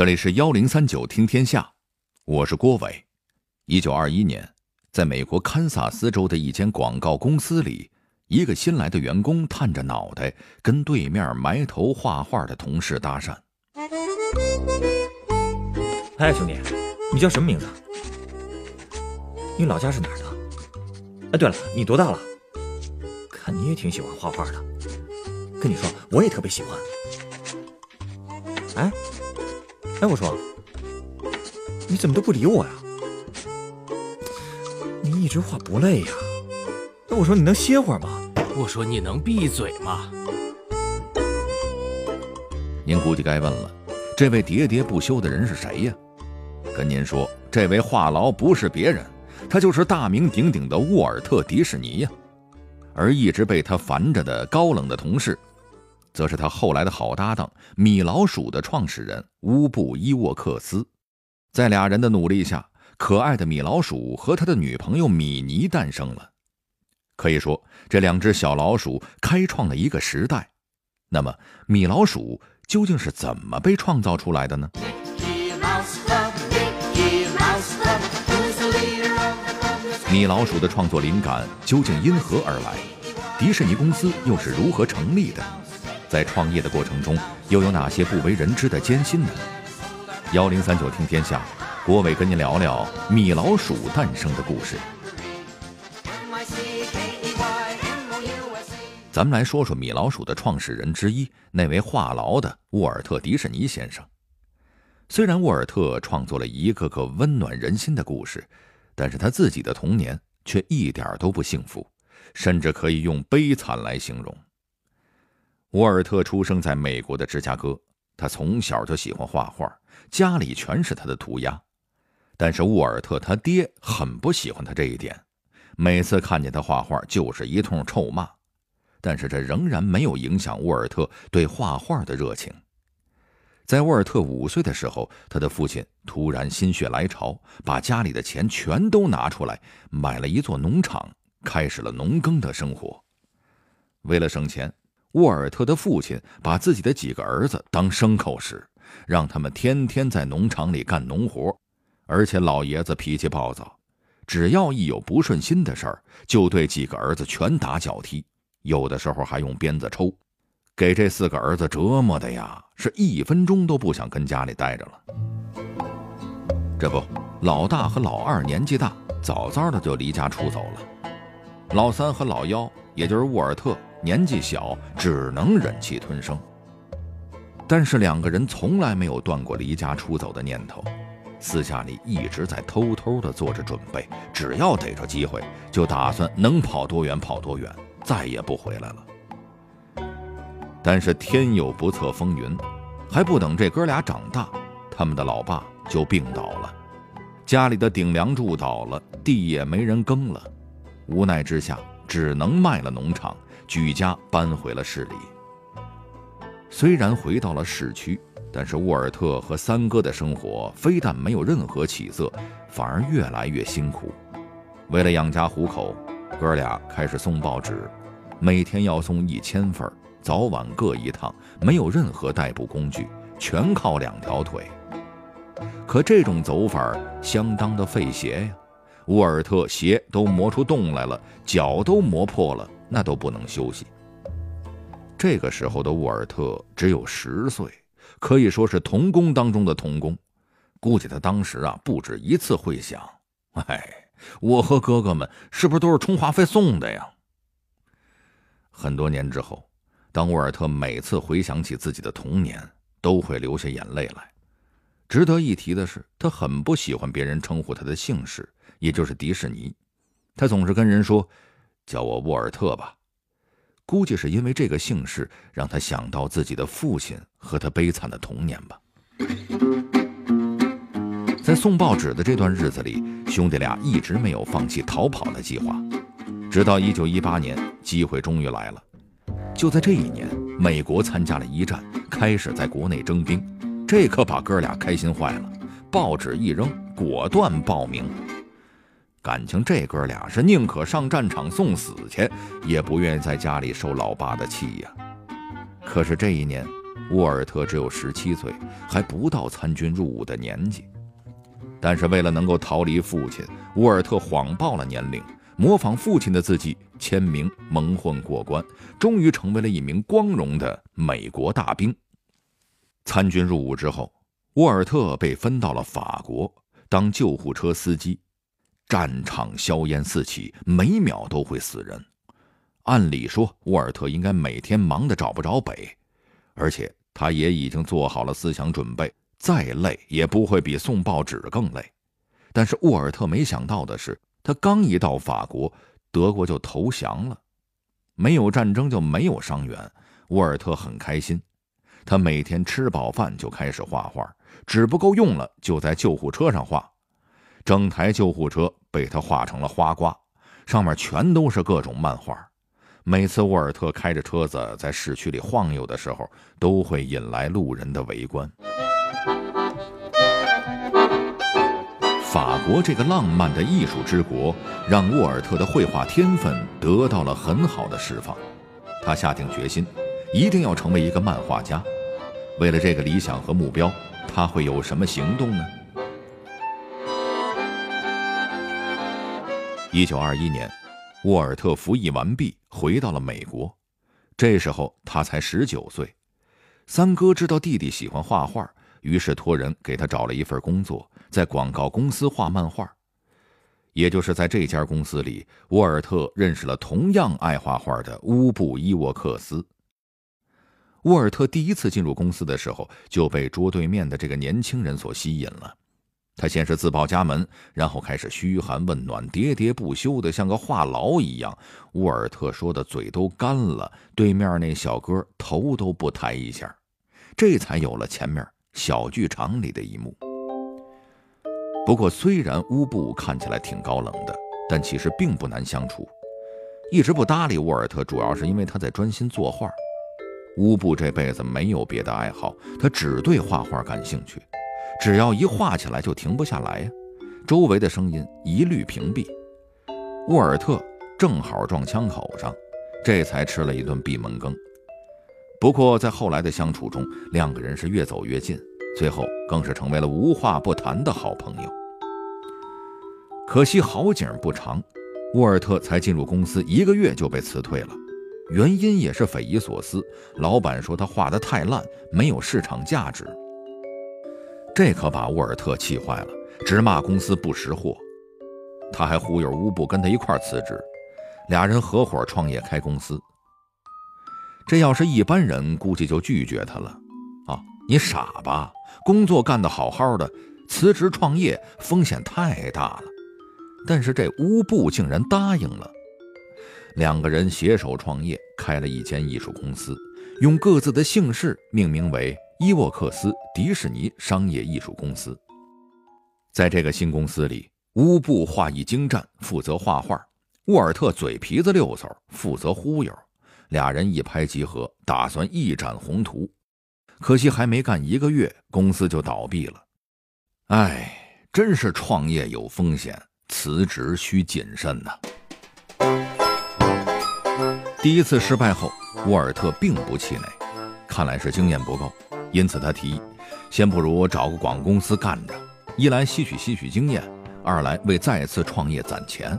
这里是幺零三九听天下，我是郭伟。一九二一年，在美国堪萨斯州的一间广告公司里，一个新来的员工探着脑袋跟对面埋头画画的同事搭讪：“哎，兄弟，你叫什么名字？你老家是哪儿的？哎，对了，你多大了？看你也挺喜欢画画的。跟你说，我也特别喜欢。哎。”哎，我说，你怎么都不理我呀？你一直画不累呀？那我说你能歇会儿吗？我说你能闭嘴吗？您估计该问了，这位喋喋不休的人是谁呀？跟您说，这位话痨不是别人，他就是大名鼎鼎的沃尔特·迪士尼呀。而一直被他烦着的高冷的同事。则是他后来的好搭档米老鼠的创始人乌布伊沃克斯，在俩人的努力下，可爱的米老鼠和他的女朋友米妮诞生了。可以说，这两只小老鼠开创了一个时代。那么，米老鼠究竟是怎么被创造出来的呢？米老鼠的创作灵感究竟因何而来？迪士尼公司又是如何成立的？在创业的过程中，又有哪些不为人知的艰辛呢？幺零三九听天下，郭伟跟您聊聊米老鼠诞生的故事。咱们来说说米老鼠的创始人之一，那位话痨的沃尔特·迪士尼先生。虽然沃尔特创作了一个个温暖人心的故事，但是他自己的童年却一点都不幸福，甚至可以用悲惨来形容。沃尔特出生在美国的芝加哥，他从小就喜欢画画，家里全是他的涂鸦。但是沃尔特他爹很不喜欢他这一点，每次看见他画画就是一通臭骂。但是这仍然没有影响沃尔特对画画的热情。在沃尔特五岁的时候，他的父亲突然心血来潮，把家里的钱全都拿出来，买了一座农场，开始了农耕的生活。为了省钱。沃尔特的父亲把自己的几个儿子当牲口使，让他们天天在农场里干农活，而且老爷子脾气暴躁，只要一有不顺心的事儿，就对几个儿子拳打脚踢，有的时候还用鞭子抽，给这四个儿子折磨的呀，是一分钟都不想跟家里待着了。这不，老大和老二年纪大，早早的就离家出走了，老三和老幺，也就是沃尔特。年纪小，只能忍气吞声。但是两个人从来没有断过离家出走的念头，私下里一直在偷偷的做着准备，只要逮着机会，就打算能跑多远跑多远，再也不回来了。但是天有不测风云，还不等这哥俩长大，他们的老爸就病倒了，家里的顶梁柱倒了，地也没人耕了，无奈之下，只能卖了农场。举家搬回了市里。虽然回到了市区，但是沃尔特和三哥的生活非但没有任何起色，反而越来越辛苦。为了养家糊口，哥俩开始送报纸，每天要送一千份，早晚各一趟，没有任何代步工具，全靠两条腿。可这种走法相当的费鞋呀，沃尔特鞋都磨出洞来了，脚都磨破了。那都不能休息。这个时候的沃尔特只有十岁，可以说是童工当中的童工。估计他当时啊，不止一次会想：哎，我和哥哥们是不是都是充话费送的呀？很多年之后，当沃尔特每次回想起自己的童年，都会流下眼泪来。值得一提的是，他很不喜欢别人称呼他的姓氏，也就是迪士尼。他总是跟人说。叫我沃尔特吧，估计是因为这个姓氏让他想到自己的父亲和他悲惨的童年吧。在送报纸的这段日子里，兄弟俩一直没有放弃逃跑的计划，直到一九一八年，机会终于来了。就在这一年，美国参加了一战，开始在国内征兵，这可把哥俩开心坏了。报纸一扔，果断报名。感情这哥俩是宁可上战场送死去，也不愿意在家里受老爸的气呀。可是这一年，沃尔特只有十七岁，还不到参军入伍的年纪。但是为了能够逃离父亲，沃尔特谎报了年龄，模仿父亲的字迹签名蒙混过关，终于成为了一名光荣的美国大兵。参军入伍之后，沃尔特被分到了法国当救护车司机。战场硝烟四起，每秒都会死人。按理说，沃尔特应该每天忙得找不着北，而且他也已经做好了思想准备。再累也不会比送报纸更累，但是沃尔特没想到的是，他刚一到法国，德国就投降了，没有战争就没有伤员。沃尔特很开心，他每天吃饱饭就开始画画，纸不够用了就在救护车上画，整台救护车被他画成了花瓜，上面全都是各种漫画。每次沃尔特开着车子在市区里晃悠的时候，都会引来路人的围观。法国这个浪漫的艺术之国，让沃尔特的绘画天分得到了很好的释放。他下定决心，一定要成为一个漫画家。为了这个理想和目标，他会有什么行动呢？一九二一年，沃尔特服役完毕，回到了美国。这时候他才十九岁。三哥知道弟弟喜欢画画，于是托人给他找了一份工作。在广告公司画漫画，也就是在这家公司里，沃尔特认识了同样爱画画的乌布伊沃克斯。沃尔特第一次进入公司的时候，就被桌对面的这个年轻人所吸引了。他先是自报家门，然后开始嘘寒问暖，喋喋不休的像个话痨一样。沃尔特说的嘴都干了，对面那小哥头都不抬一下，这才有了前面小剧场里的一幕。不过，虽然乌布看起来挺高冷的，但其实并不难相处。一直不搭理沃尔特，主要是因为他在专心作画。乌布这辈子没有别的爱好，他只对画画感兴趣。只要一画起来就停不下来呀。周围的声音一律屏蔽。沃尔特正好撞枪口上，这才吃了一顿闭门羹。不过在后来的相处中，两个人是越走越近。最后更是成为了无话不谈的好朋友。可惜好景不长，沃尔特才进入公司一个月就被辞退了，原因也是匪夷所思。老板说他画的太烂，没有市场价值。这可把沃尔特气坏了，直骂公司不识货。他还忽悠乌布跟他一块辞职，俩人合伙创业开公司。这要是一般人，估计就拒绝他了。啊，你傻吧？工作干得好好的，辞职创业风险太大了。但是这乌布竟然答应了，两个人携手创业，开了一间艺术公司，用各自的姓氏命名为伊沃克斯迪士尼商业艺术公司。在这个新公司里，乌布画艺精湛，负责画画；沃尔特嘴皮子溜走，负责忽悠。俩人一拍即合，打算一展宏图。可惜还没干一个月，公司就倒闭了。哎，真是创业有风险，辞职需谨慎呐。第一次失败后，沃尔特并不气馁，看来是经验不够，因此他提议，先不如找个广告公司干着，一来吸取吸取经验，二来为再次创业攒钱。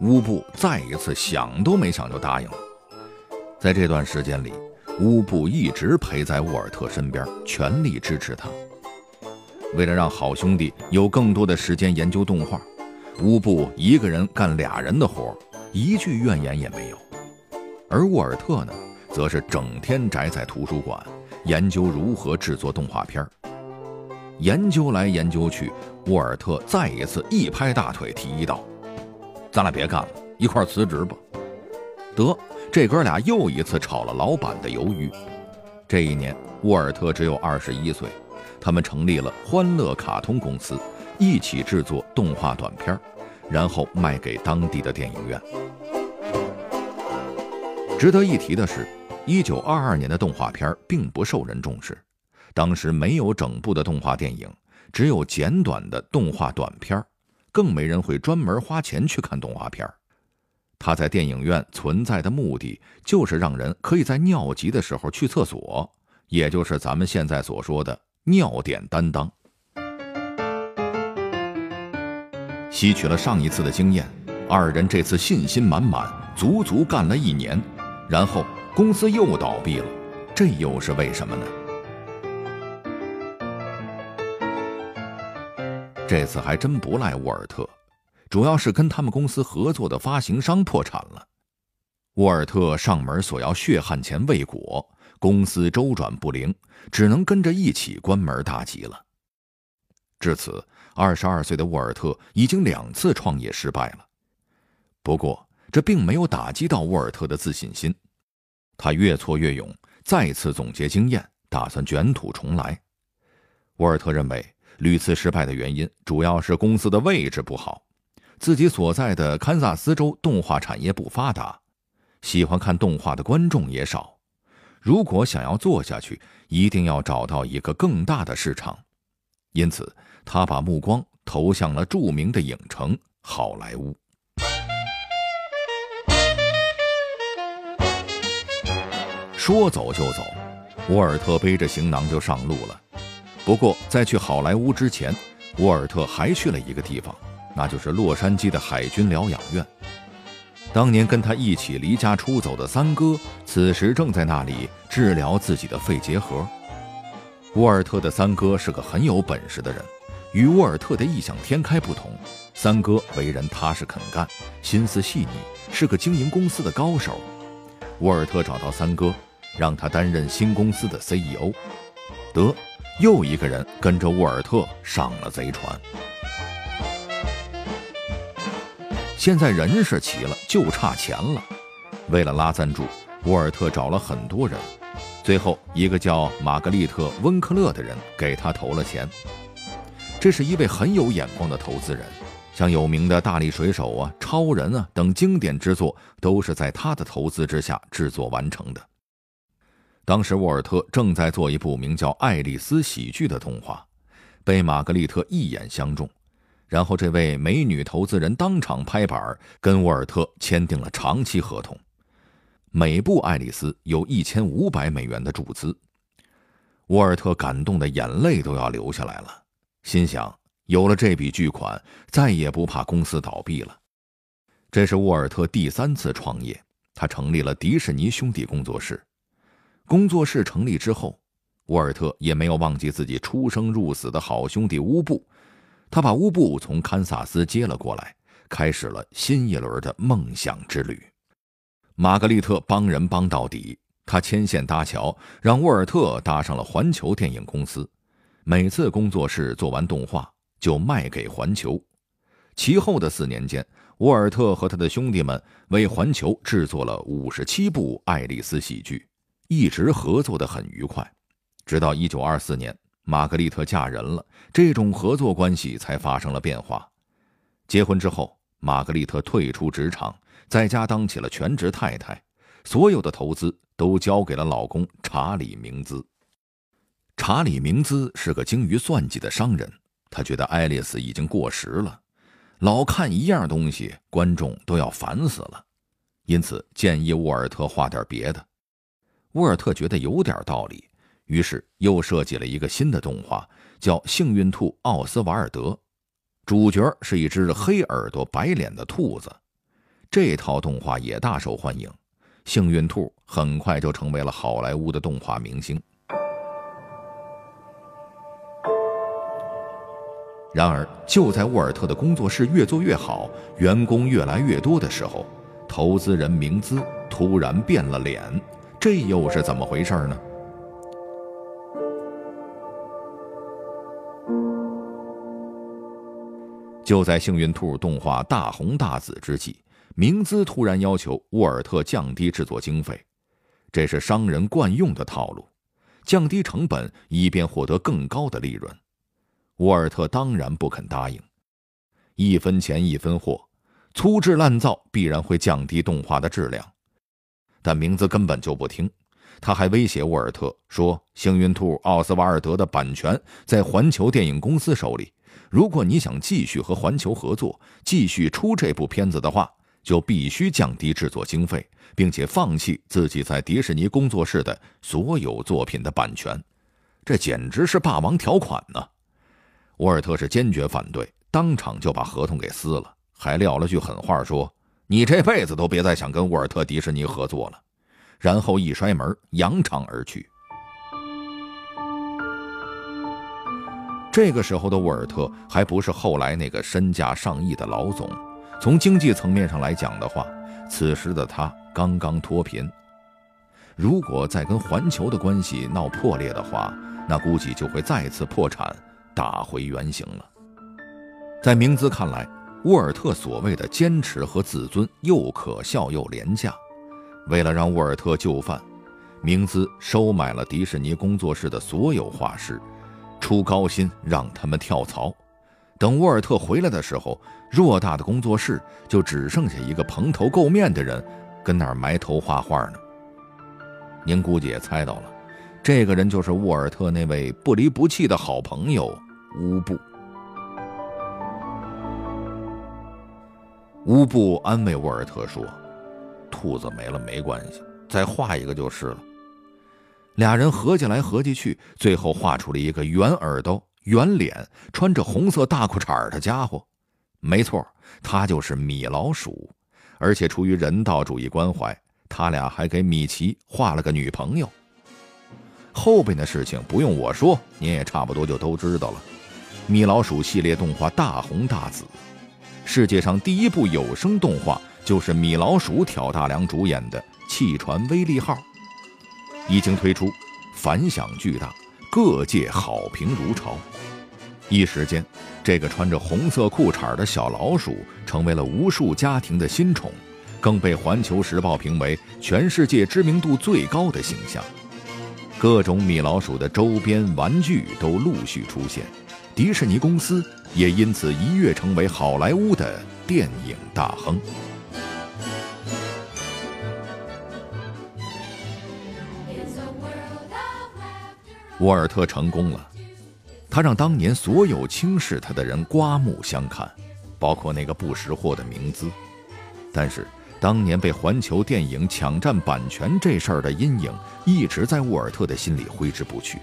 乌布再一次想都没想就答应了。在这段时间里。乌布一直陪在沃尔特身边，全力支持他。为了让好兄弟有更多的时间研究动画，乌布一个人干俩人的活，一句怨言也没有。而沃尔特呢，则是整天宅在图书馆，研究如何制作动画片。研究来研究去，沃尔特再一次一拍大腿，提议道：“咱俩别干了，一块辞职吧。”得。这哥俩又一次炒了老板的鱿鱼。这一年，沃尔特只有二十一岁，他们成立了欢乐卡通公司，一起制作动画短片，然后卖给当地的电影院。值得一提的是，一九二二年的动画片并不受人重视，当时没有整部的动画电影，只有简短的动画短片，更没人会专门花钱去看动画片。他在电影院存在的目的，就是让人可以在尿急的时候去厕所，也就是咱们现在所说的尿点担当。吸取了上一次的经验，二人这次信心满满，足足干了一年，然后公司又倒闭了，这又是为什么呢？这次还真不赖沃尔特，主要是跟他们公司合作的发行商破产了。沃尔特上门索要血汗钱未果，公司周转不灵，只能跟着一起关门大吉了。至此，二十二岁的沃尔特已经两次创业失败了。不过，这并没有打击到沃尔特的自信心，他越挫越勇，再次总结经验，打算卷土重来。沃尔特认为。屡次失败的原因主要是公司的位置不好，自己所在的堪萨斯州动画产业不发达，喜欢看动画的观众也少。如果想要做下去，一定要找到一个更大的市场，因此他把目光投向了著名的影城好莱坞。说走就走，沃尔特背着行囊就上路了。不过，在去好莱坞之前，沃尔特还去了一个地方，那就是洛杉矶的海军疗养院。当年跟他一起离家出走的三哥，此时正在那里治疗自己的肺结核。沃尔特的三哥是个很有本事的人，与沃尔特的异想天开不同，三哥为人踏实肯干，心思细腻，是个经营公司的高手。沃尔特找到三哥，让他担任新公司的 CEO。得。又一个人跟着沃尔特上了贼船。现在人是齐了，就差钱了。为了拉赞助，沃尔特找了很多人，最后一个叫玛格丽特·温克勒的人给他投了钱。这是一位很有眼光的投资人，像有名的大力水手啊、超人啊等经典之作，都是在他的投资之下制作完成的。当时沃尔特正在做一部名叫《爱丽丝喜剧》的动画，被玛格丽特一眼相中，然后这位美女投资人当场拍板，跟沃尔特签订了长期合同。每部《爱丽丝》有一千五百美元的注资，沃尔特感动的眼泪都要流下来了，心想有了这笔巨款，再也不怕公司倒闭了。这是沃尔特第三次创业，他成立了迪士尼兄弟工作室。工作室成立之后，沃尔特也没有忘记自己出生入死的好兄弟乌布，他把乌布从堪萨斯接了过来，开始了新一轮的梦想之旅。玛格丽特帮人帮到底，他牵线搭桥，让沃尔特搭上了环球电影公司。每次工作室做完动画，就卖给环球。其后的四年间，沃尔特和他的兄弟们为环球制作了五十七部爱丽丝喜剧。一直合作的很愉快，直到一九二四年，玛格丽特嫁人了，这种合作关系才发生了变化。结婚之后，玛格丽特退出职场，在家当起了全职太太，所有的投资都交给了老公查理明兹。查理明兹是个精于算计的商人，他觉得爱丽丝已经过时了，老看一样东西，观众都要烦死了，因此建议沃尔特画点别的。沃尔特觉得有点道理，于是又设计了一个新的动画，叫《幸运兔奥斯瓦尔德》，主角是一只黑耳朵白脸的兔子。这套动画也大受欢迎，幸运兔很快就成为了好莱坞的动画明星。然而，就在沃尔特的工作室越做越好，员工越来越多的时候，投资人明兹突然变了脸。这又是怎么回事呢？就在幸运兔动画大红大紫之际，明兹突然要求沃尔特降低制作经费，这是商人惯用的套路，降低成本以便获得更高的利润。沃尔特当然不肯答应，一分钱一分货，粗制滥造必然会降低动画的质量。但名字根本就不听，他还威胁沃尔特说：“幸运兔奥斯瓦尔德的版权在环球电影公司手里，如果你想继续和环球合作，继续出这部片子的话，就必须降低制作经费，并且放弃自己在迪士尼工作室的所有作品的版权。这简直是霸王条款呢！沃尔特是坚决反对，当场就把合同给撕了，还撂了句狠话，说：“你这辈子都别再想跟沃尔特迪士尼合作了。”然后一摔门，扬长而去。这个时候的沃尔特还不是后来那个身价上亿的老总，从经济层面上来讲的话，此时的他刚刚脱贫。如果再跟环球的关系闹破裂的话，那估计就会再次破产，打回原形了。在明兹看来，沃尔特所谓的坚持和自尊又可笑又廉价。为了让沃尔特就范，明兹收买了迪士尼工作室的所有画师，出高薪让他们跳槽。等沃尔特回来的时候，偌大的工作室就只剩下一个蓬头垢面的人，跟那儿埋头画画呢。您估计也猜到了。这个人就是沃尔特那位不离不弃的好朋友乌布。乌布安慰沃尔特说：“兔子没了没关系，再画一个就是了。”俩人合计来合计去，最后画出了一个圆耳朵、圆脸、穿着红色大裤衩的家伙。没错，他就是米老鼠。而且出于人道主义关怀，他俩还给米奇画了个女朋友。后边的事情不用我说，您也差不多就都知道了。米老鼠系列动画大红大紫，世界上第一部有声动画就是米老鼠挑大梁主演的《汽船威力号》，一经推出，反响巨大，各界好评如潮。一时间，这个穿着红色裤衩的小老鼠成为了无数家庭的新宠，更被《环球时报》评为全世界知名度最高的形象。各种米老鼠的周边玩具都陆续出现，迪士尼公司也因此一跃成为好莱坞的电影大亨。沃尔特成功了，他让当年所有轻视他的人刮目相看，包括那个不识货的明兹，但是。当年被环球电影抢占版权这事儿的阴影，一直在沃尔特的心里挥之不去，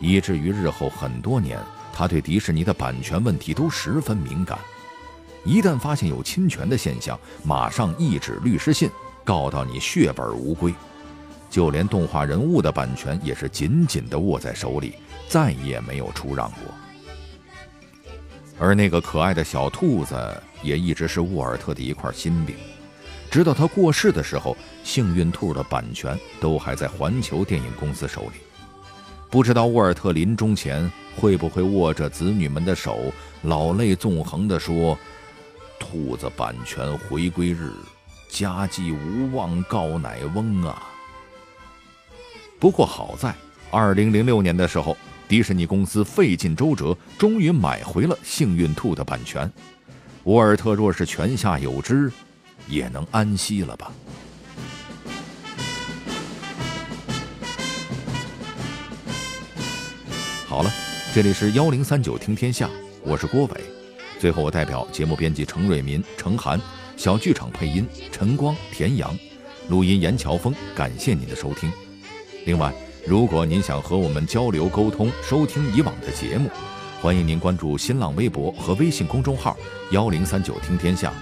以至于日后很多年，他对迪士尼的版权问题都十分敏感。一旦发现有侵权的现象，马上一纸律师信告到你血本无归。就连动画人物的版权也是紧紧地握在手里，再也没有出让过。而那个可爱的小兔子，也一直是沃尔特的一块心病。直到他过世的时候，幸运兔的版权都还在环球电影公司手里。不知道沃尔特临终前会不会握着子女们的手，老泪纵横地说：“兔子版权回归日，家祭无望告乃翁啊！”不过好在，二零零六年的时候，迪士尼公司费尽周折，终于买回了幸运兔的版权。沃尔特若是泉下有知，也能安息了吧？好了，这里是幺零三九听天下，我是郭伟。最后，我代表节目编辑程瑞民、程涵，小剧场配音陈光、田阳，录音严乔峰。感谢您的收听。另外，如果您想和我们交流沟通、收听以往的节目，欢迎您关注新浪微博和微信公众号幺零三九听天下。